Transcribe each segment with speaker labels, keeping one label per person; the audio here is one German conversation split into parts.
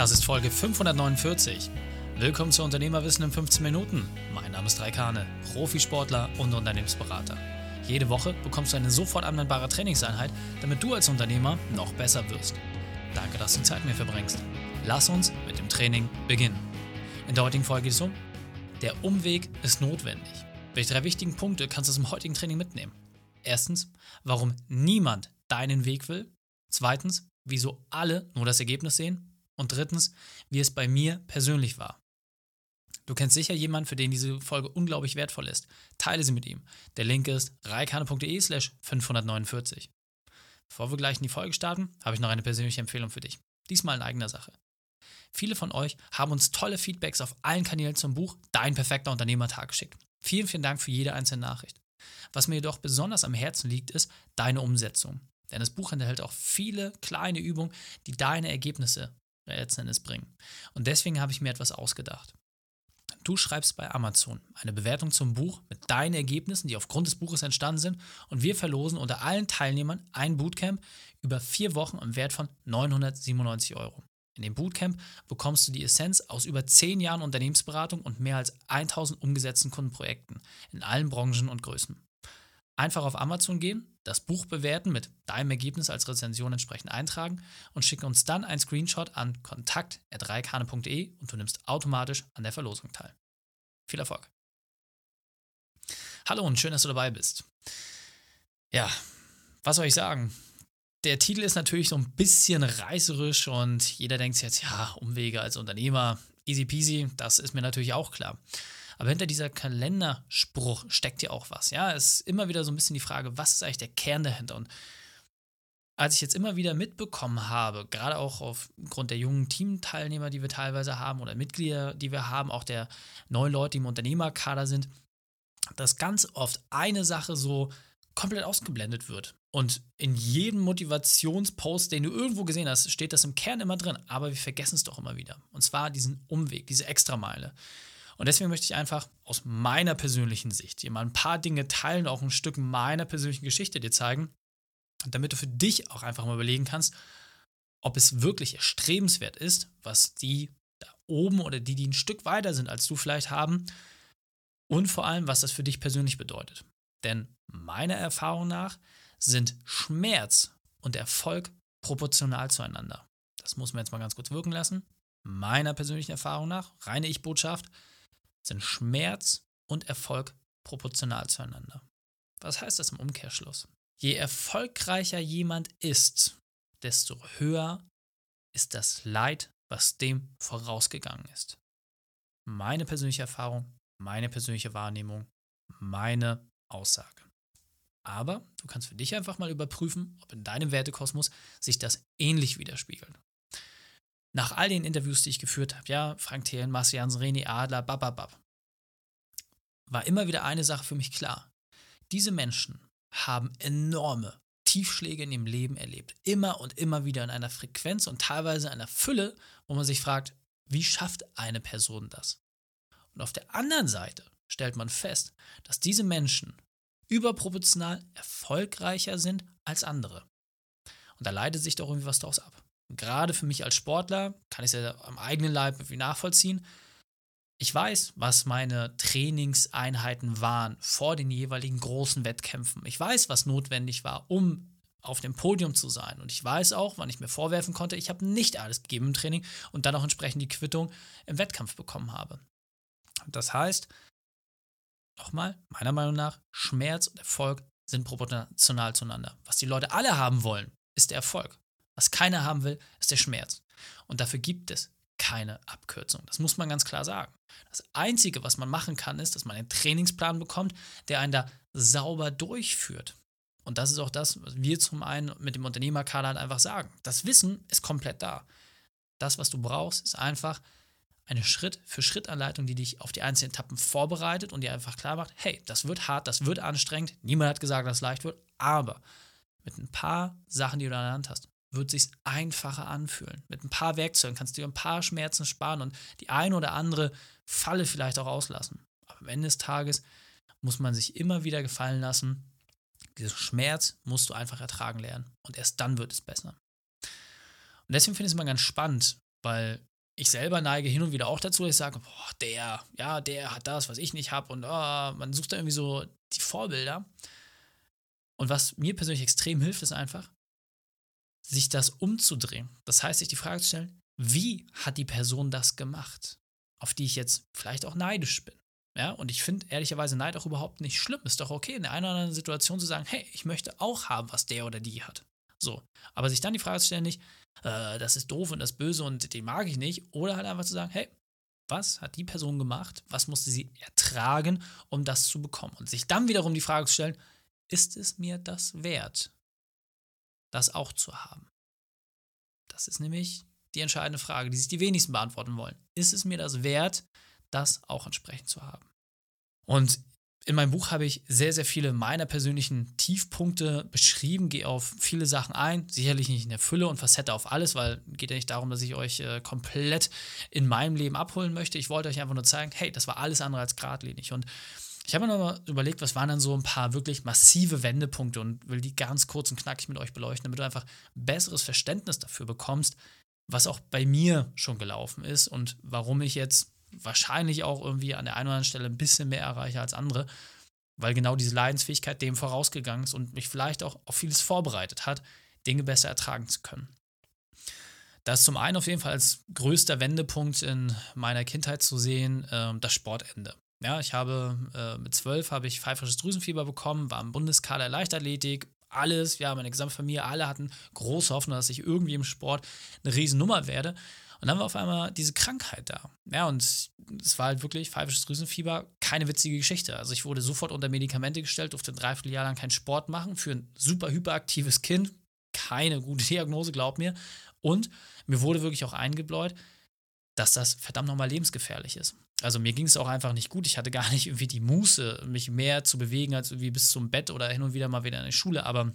Speaker 1: Das ist Folge 549. Willkommen zu Unternehmerwissen in 15 Minuten. Mein Name ist Raikane, Profisportler und Unternehmensberater. Jede Woche bekommst du eine sofort anwendbare Trainingseinheit, damit du als Unternehmer noch besser wirst. Danke, dass du Zeit mit mir verbringst. Lass uns mit dem Training beginnen. In der heutigen Folge geht es um, der Umweg ist notwendig. Welche drei wichtigen Punkte kannst du aus dem heutigen Training mitnehmen? Erstens, warum niemand deinen Weg will. Zweitens, wieso alle nur das Ergebnis sehen. Und drittens, wie es bei mir persönlich war. Du kennst sicher jemanden, für den diese Folge unglaublich wertvoll ist. Teile sie mit ihm. Der Link ist reikane.de slash 549. Bevor wir gleich in die Folge starten, habe ich noch eine persönliche Empfehlung für dich. Diesmal in eigener Sache. Viele von euch haben uns tolle Feedbacks auf allen Kanälen zum Buch Dein perfekter Unternehmertag geschickt. Vielen, vielen Dank für jede einzelne Nachricht. Was mir jedoch besonders am Herzen liegt, ist deine Umsetzung. Denn das Buch enthält auch viele kleine Übungen, die deine Ergebnisse letzten Endes bringen. Und deswegen habe ich mir etwas ausgedacht. Du schreibst bei Amazon eine Bewertung zum Buch mit deinen Ergebnissen, die aufgrund des Buches entstanden sind, und wir verlosen unter allen Teilnehmern ein Bootcamp über vier Wochen im Wert von 997 Euro. In dem Bootcamp bekommst du die Essenz aus über zehn Jahren Unternehmensberatung und mehr als 1000 umgesetzten Kundenprojekten in allen Branchen und Größen. Einfach auf Amazon gehen, das Buch bewerten, mit deinem Ergebnis als Rezension entsprechend eintragen und schicken uns dann ein Screenshot an kontakt.reikane.de und du nimmst automatisch an der Verlosung teil. Viel Erfolg! Hallo und schön, dass du dabei bist. Ja, was soll ich sagen? Der Titel ist natürlich so ein bisschen reißerisch und jeder denkt jetzt, ja, Umwege als Unternehmer, easy peasy, das ist mir natürlich auch klar. Aber hinter dieser Kalenderspruch steckt ja auch was. Ja, es ist immer wieder so ein bisschen die Frage, was ist eigentlich der Kern dahinter? Und als ich jetzt immer wieder mitbekommen habe, gerade auch aufgrund der jungen Teamteilnehmer, die wir teilweise haben oder Mitglieder, die wir haben, auch der neuen Leute, die im Unternehmerkader sind, dass ganz oft eine Sache so komplett ausgeblendet wird. Und in jedem Motivationspost, den du irgendwo gesehen hast, steht das im Kern immer drin. Aber wir vergessen es doch immer wieder. Und zwar diesen Umweg, diese Extrameile. Und deswegen möchte ich einfach aus meiner persönlichen Sicht dir mal ein paar Dinge teilen, auch ein Stück meiner persönlichen Geschichte dir zeigen, damit du für dich auch einfach mal überlegen kannst, ob es wirklich erstrebenswert ist, was die da oben oder die, die ein Stück weiter sind als du vielleicht haben und vor allem, was das für dich persönlich bedeutet. Denn meiner Erfahrung nach sind Schmerz und Erfolg proportional zueinander. Das muss man jetzt mal ganz kurz wirken lassen. Meiner persönlichen Erfahrung nach, reine Ich-Botschaft, sind Schmerz und Erfolg proportional zueinander. Was heißt das im Umkehrschluss? Je erfolgreicher jemand ist, desto höher ist das Leid, was dem vorausgegangen ist. Meine persönliche Erfahrung, meine persönliche Wahrnehmung, meine Aussage. Aber du kannst für dich einfach mal überprüfen, ob in deinem Wertekosmos sich das ähnlich widerspiegelt. Nach all den Interviews, die ich geführt habe, ja, Frank Thelen, Marcel Jansen, René Adler, bababab, war immer wieder eine Sache für mich klar. Diese Menschen haben enorme Tiefschläge in ihrem Leben erlebt. Immer und immer wieder in einer Frequenz und teilweise in einer Fülle, wo man sich fragt, wie schafft eine Person das? Und auf der anderen Seite stellt man fest, dass diese Menschen überproportional erfolgreicher sind als andere. Und da leitet sich doch irgendwie was daraus ab. Gerade für mich als Sportler kann ich es ja am eigenen Leib irgendwie nachvollziehen. Ich weiß, was meine Trainingseinheiten waren vor den jeweiligen großen Wettkämpfen. Ich weiß, was notwendig war, um auf dem Podium zu sein. Und ich weiß auch, wann ich mir vorwerfen konnte, ich habe nicht alles gegeben im Training und dann auch entsprechend die Quittung im Wettkampf bekommen habe. Das heißt, nochmal, meiner Meinung nach, Schmerz und Erfolg sind proportional zueinander. Was die Leute alle haben wollen, ist der Erfolg. Was keiner haben will, ist der Schmerz. Und dafür gibt es keine Abkürzung. Das muss man ganz klar sagen. Das Einzige, was man machen kann, ist, dass man einen Trainingsplan bekommt, der einen da sauber durchführt. Und das ist auch das, was wir zum einen mit dem Unternehmerkader halt einfach sagen. Das Wissen ist komplett da. Das, was du brauchst, ist einfach eine Schritt-für-Schritt-Anleitung, die dich auf die einzelnen Etappen vorbereitet und dir einfach klar macht, hey, das wird hart, das wird anstrengend. Niemand hat gesagt, dass es leicht wird, aber mit ein paar Sachen, die du in der Hand hast, wird sich einfacher anfühlen. Mit ein paar Werkzeugen kannst du dir ein paar Schmerzen sparen und die eine oder andere Falle vielleicht auch auslassen. Aber am Ende des Tages muss man sich immer wieder gefallen lassen, diesen Schmerz musst du einfach ertragen lernen und erst dann wird es besser. Und deswegen finde ich es immer ganz spannend, weil ich selber neige hin und wieder auch dazu, dass ich sage, boah, der, ja, der hat das, was ich nicht habe. Und oh, man sucht da irgendwie so die Vorbilder. Und was mir persönlich extrem hilft, ist einfach, sich das umzudrehen. Das heißt, sich die Frage zu stellen, wie hat die Person das gemacht, auf die ich jetzt vielleicht auch neidisch bin. Ja, und ich finde ehrlicherweise Neid auch überhaupt nicht schlimm. Ist doch okay, in einer oder anderen Situation zu sagen, hey, ich möchte auch haben, was der oder die hat. So. Aber sich dann die Frage zu stellen, nicht, äh, das ist doof und das ist böse und den mag ich nicht. Oder halt einfach zu sagen, hey, was hat die Person gemacht? Was musste sie ertragen, um das zu bekommen? Und sich dann wiederum die Frage zu stellen, ist es mir das wert, das auch zu haben? Das ist nämlich die entscheidende Frage, die sich die wenigsten beantworten wollen. Ist es mir das wert, das auch entsprechend zu haben? Und in meinem Buch habe ich sehr, sehr viele meiner persönlichen Tiefpunkte beschrieben, gehe auf viele Sachen ein, sicherlich nicht in der Fülle und Facette auf alles, weil geht ja nicht darum, dass ich euch äh, komplett in meinem Leben abholen möchte. Ich wollte euch einfach nur zeigen, hey, das war alles andere als geradlinig. Und ich habe mir nochmal überlegt, was waren dann so ein paar wirklich massive Wendepunkte und will die ganz kurz und knackig mit euch beleuchten, damit du einfach ein besseres Verständnis dafür bekommst, was auch bei mir schon gelaufen ist und warum ich jetzt wahrscheinlich auch irgendwie an der einen oder anderen Stelle ein bisschen mehr erreiche als andere, weil genau diese Leidensfähigkeit dem vorausgegangen ist und mich vielleicht auch auf vieles vorbereitet hat, Dinge besser ertragen zu können. Das ist zum einen auf jeden Fall als größter Wendepunkt in meiner Kindheit zu sehen, äh, das Sportende. Ja, ich habe äh, mit zwölf habe ich pfeifersches Drüsenfieber bekommen, war im Bundeskader Leichtathletik, alles, ja, meine gesamte Familie, alle hatten große Hoffnung, dass ich irgendwie im Sport eine Riesennummer werde. Und dann war auf einmal diese Krankheit da. Ja, und es war halt wirklich pfeifisches Drüsenfieber, keine witzige Geschichte. Also ich wurde sofort unter Medikamente gestellt, durfte ein Dreivierteljahr lang keinen Sport machen für ein super hyperaktives Kind. Keine gute Diagnose, glaub mir. Und mir wurde wirklich auch eingebläut, dass das verdammt nochmal lebensgefährlich ist. Also mir ging es auch einfach nicht gut. Ich hatte gar nicht irgendwie die Muße, mich mehr zu bewegen als irgendwie bis zum Bett oder hin und wieder mal wieder in die Schule. Aber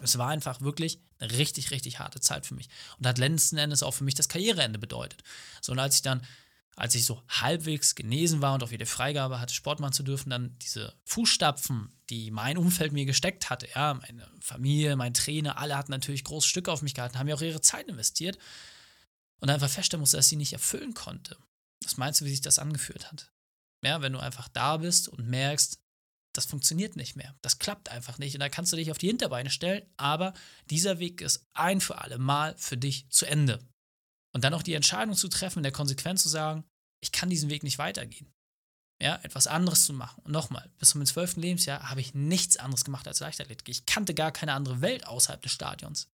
Speaker 1: es war einfach wirklich eine richtig, richtig harte Zeit für mich. Und hat letzten Endes auch für mich das Karriereende bedeutet. So, und als ich dann, als ich so halbwegs genesen war und auch wieder Freigabe hatte, Sport machen zu dürfen, dann diese Fußstapfen, die mein Umfeld mir gesteckt hatte, ja, meine Familie, mein Trainer, alle hatten natürlich große Stücke auf mich gehalten, haben ja auch ihre Zeit investiert. Und einfach feststellen musste, dass sie nicht erfüllen konnte. Was meinst du, wie sich das angefühlt hat? Ja, wenn du einfach da bist und merkst, das funktioniert nicht mehr. Das klappt einfach nicht. Und da kannst du dich auf die Hinterbeine stellen, aber dieser Weg ist ein für alle Mal für dich zu Ende. Und dann auch die Entscheidung zu treffen, in der Konsequenz zu sagen, ich kann diesen Weg nicht weitergehen. Ja, etwas anderes zu machen. Und nochmal, bis zum zwölften Lebensjahr habe ich nichts anderes gemacht als Leichtathletik. Ich kannte gar keine andere Welt außerhalb des Stadions.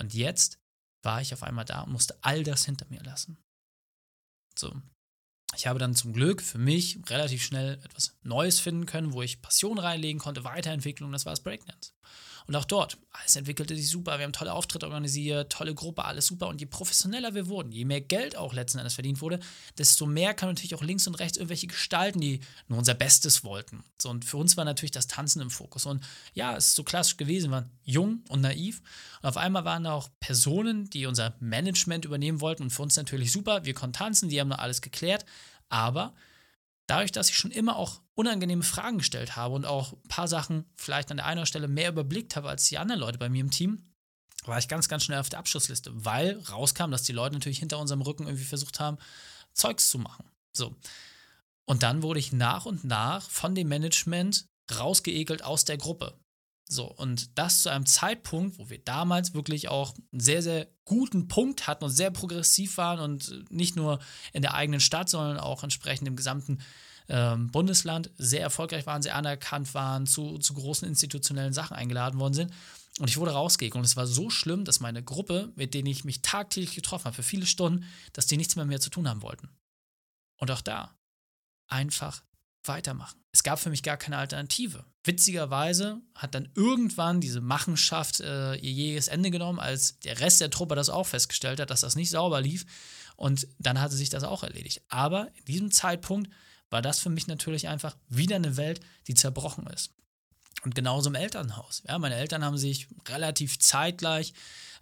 Speaker 1: Und jetzt war ich auf einmal da und musste all das hinter mir lassen. So, ich habe dann zum Glück für mich relativ schnell etwas Neues finden können, wo ich Passion reinlegen konnte, Weiterentwicklung, das war das Breakdance. Und auch dort, alles entwickelte sich super, wir haben tolle Auftritte organisiert, tolle Gruppe, alles super. Und je professioneller wir wurden, je mehr Geld auch letzten Endes verdient wurde, desto mehr kamen natürlich auch links und rechts irgendwelche Gestalten, die nur unser Bestes wollten. So, und für uns war natürlich das Tanzen im Fokus. Und ja, es ist so klassisch gewesen, wir waren jung und naiv. Und auf einmal waren da auch Personen, die unser Management übernehmen wollten. Und für uns natürlich super, wir konnten tanzen, die haben noch alles geklärt. Aber dadurch, dass ich schon immer auch unangenehme Fragen gestellt habe und auch ein paar Sachen vielleicht an der einen Stelle mehr überblickt habe als die anderen Leute bei mir im Team, war ich ganz, ganz schnell auf der Abschlussliste, weil rauskam, dass die Leute natürlich hinter unserem Rücken irgendwie versucht haben, Zeugs zu machen. So. Und dann wurde ich nach und nach von dem Management rausgeekelt aus der Gruppe. So, und das zu einem Zeitpunkt, wo wir damals wirklich auch einen sehr, sehr guten Punkt hatten und sehr progressiv waren und nicht nur in der eigenen Stadt, sondern auch entsprechend im gesamten ähm, Bundesland sehr erfolgreich waren, sehr anerkannt waren, zu, zu großen institutionellen Sachen eingeladen worden sind. Und ich wurde rausgegangen. Und es war so schlimm, dass meine Gruppe, mit denen ich mich tagtäglich getroffen habe, für viele Stunden, dass die nichts mehr, mehr zu tun haben wollten. Und auch da einfach weitermachen. Es gab für mich gar keine Alternative. Witzigerweise hat dann irgendwann diese Machenschaft äh, ihr jähes Ende genommen, als der Rest der Truppe das auch festgestellt hat, dass das nicht sauber lief. Und dann hatte sich das auch erledigt. Aber in diesem Zeitpunkt war das für mich natürlich einfach wieder eine Welt, die zerbrochen ist. Und genauso im Elternhaus. Ja, meine Eltern haben sich relativ zeitgleich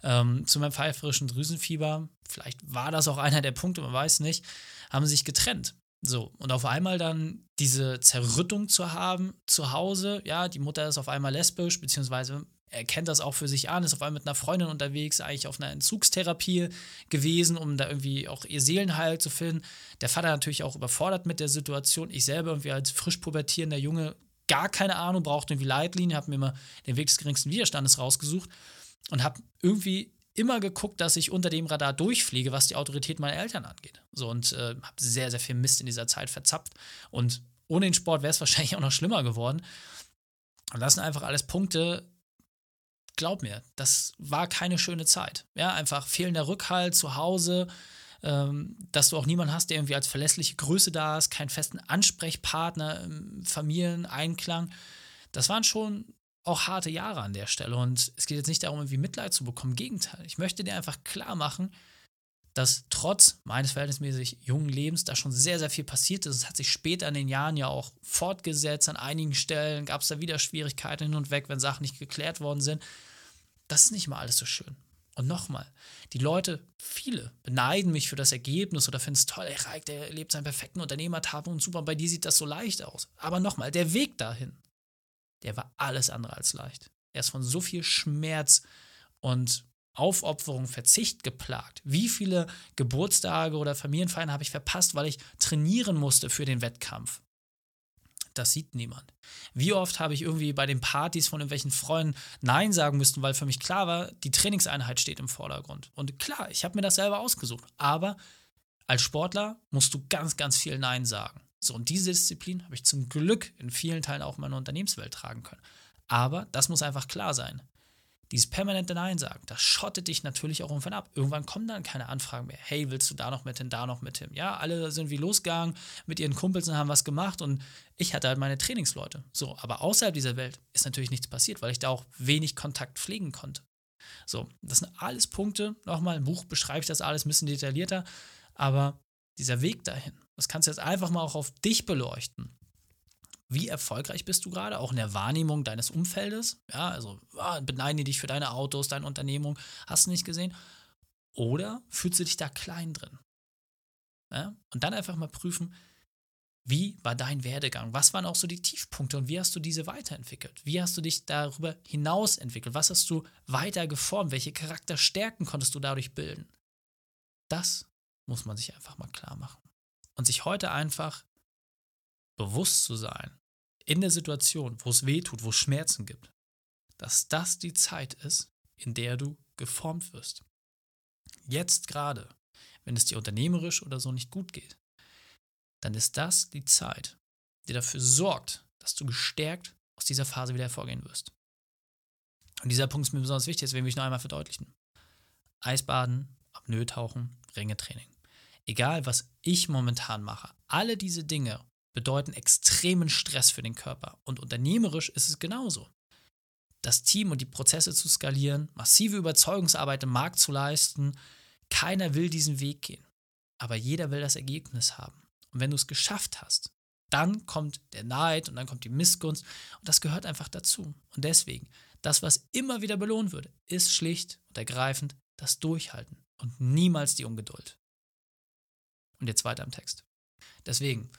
Speaker 1: ähm, zu meinem pfeiferischen Drüsenfieber, vielleicht war das auch einer der Punkte, man weiß nicht, haben sich getrennt. So, und auf einmal dann diese Zerrüttung zu haben zu Hause, ja, die Mutter ist auf einmal lesbisch, beziehungsweise er kennt das auch für sich an, ist auf einmal mit einer Freundin unterwegs, eigentlich auf einer Entzugstherapie gewesen, um da irgendwie auch ihr Seelenheil zu finden. Der Vater natürlich auch überfordert mit der Situation. Ich selber irgendwie als frisch pubertierender Junge gar keine Ahnung, brauchte irgendwie Leitlinie, habe mir immer den Weg des geringsten Widerstandes rausgesucht und habe irgendwie immer geguckt, dass ich unter dem Radar durchfliege, was die Autorität meiner Eltern angeht. So und äh, habe sehr, sehr viel Mist in dieser Zeit verzapft. Und ohne den Sport wäre es wahrscheinlich auch noch schlimmer geworden. Und das sind einfach alles Punkte, glaub mir, das war keine schöne Zeit. Ja, einfach fehlender Rückhalt zu Hause, ähm, dass du auch niemanden hast, der irgendwie als verlässliche Größe da ist, keinen festen Ansprechpartner Familieneinklang. Das waren schon auch harte Jahre an der Stelle. Und es geht jetzt nicht darum, irgendwie Mitleid zu bekommen. Im Gegenteil, ich möchte dir einfach klar machen, dass trotz meines verhältnismäßig jungen Lebens da schon sehr, sehr viel passiert ist. Es hat sich später in den Jahren ja auch fortgesetzt. An einigen Stellen gab es da wieder Schwierigkeiten hin und weg, wenn Sachen nicht geklärt worden sind. Das ist nicht mal alles so schön. Und nochmal, die Leute, viele, beneiden mich für das Ergebnis oder finden es toll, ey, Reik, der lebt seinen perfekten Unternehmertab und super, bei dir sieht das so leicht aus. Aber nochmal, der Weg dahin, der war alles andere als leicht. Er ist von so viel Schmerz und Aufopferung, Verzicht geplagt. Wie viele Geburtstage oder Familienfeiern habe ich verpasst, weil ich trainieren musste für den Wettkampf? Das sieht niemand. Wie oft habe ich irgendwie bei den Partys von irgendwelchen Freunden Nein sagen müssen, weil für mich klar war, die Trainingseinheit steht im Vordergrund. Und klar, ich habe mir das selber ausgesucht. Aber als Sportler musst du ganz, ganz viel Nein sagen. So, und diese Disziplin habe ich zum Glück in vielen Teilen auch in meiner Unternehmenswelt tragen können. Aber das muss einfach klar sein. Dieses permanente Nein sagen, das schottet dich natürlich auch irgendwann ab. Irgendwann kommen dann keine Anfragen mehr. Hey, willst du da noch mit hin, da noch mit hin? Ja, alle sind wie losgegangen mit ihren Kumpels und haben was gemacht und ich hatte halt meine Trainingsleute. So, aber außerhalb dieser Welt ist natürlich nichts passiert, weil ich da auch wenig Kontakt pflegen konnte. So, das sind alles Punkte. Nochmal, im Buch beschreibe ich das alles ein bisschen detaillierter, aber dieser Weg dahin, das kannst du jetzt einfach mal auch auf dich beleuchten wie erfolgreich bist du gerade, auch in der Wahrnehmung deines Umfeldes. Ja, also ah, beneiden die dich für deine Autos, deine Unternehmung, hast du nicht gesehen. Oder fühlst du dich da klein drin? Ja? Und dann einfach mal prüfen, wie war dein Werdegang? Was waren auch so die Tiefpunkte und wie hast du diese weiterentwickelt? Wie hast du dich darüber hinaus entwickelt? Was hast du weiter geformt? Welche Charakterstärken konntest du dadurch bilden? Das muss man sich einfach mal klar machen. Und sich heute einfach bewusst zu sein, in der Situation, wo es weh tut, wo es Schmerzen gibt, dass das die Zeit ist, in der du geformt wirst. Jetzt gerade, wenn es dir unternehmerisch oder so nicht gut geht, dann ist das die Zeit, die dafür sorgt, dass du gestärkt aus dieser Phase wieder hervorgehen wirst. Und dieser Punkt ist mir besonders wichtig, deswegen will ich noch einmal verdeutlichen. Eisbaden, Apnoe-Tauchen, Ringetraining. Egal, was ich momentan mache, alle diese Dinge bedeuten extremen Stress für den Körper. Und unternehmerisch ist es genauso. Das Team und die Prozesse zu skalieren, massive Überzeugungsarbeit im Markt zu leisten, keiner will diesen Weg gehen. Aber jeder will das Ergebnis haben. Und wenn du es geschafft hast, dann kommt der Neid und dann kommt die Missgunst. Und das gehört einfach dazu. Und deswegen, das, was immer wieder belohnt wird, ist schlicht und ergreifend das Durchhalten und niemals die Ungeduld. Und jetzt weiter im Text. Deswegen,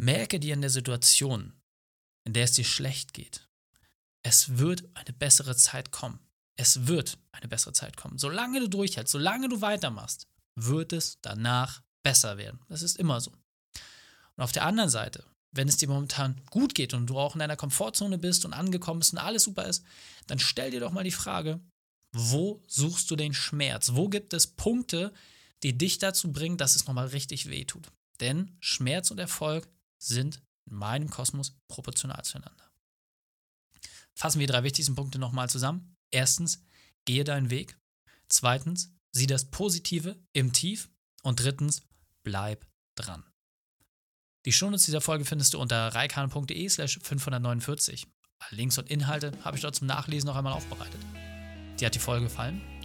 Speaker 1: Merke dir in der Situation, in der es dir schlecht geht, es wird eine bessere Zeit kommen. Es wird eine bessere Zeit kommen. Solange du durchhältst, solange du weitermachst, wird es danach besser werden. Das ist immer so. Und auf der anderen Seite, wenn es dir momentan gut geht und du auch in deiner Komfortzone bist und angekommen bist und alles super ist, dann stell dir doch mal die Frage, wo suchst du den Schmerz? Wo gibt es Punkte, die dich dazu bringen, dass es nochmal richtig weh tut? Denn Schmerz und Erfolg sind in meinem Kosmos proportional zueinander. Fassen wir die drei wichtigsten Punkte nochmal zusammen. Erstens, gehe deinen Weg. Zweitens, sieh das Positive im Tief. Und drittens, bleib dran. Die Shownotes dieser Folge findest du unter reikane.de slash 549. Alle Links und Inhalte habe ich dort zum Nachlesen noch einmal aufbereitet. Dir hat die Folge gefallen?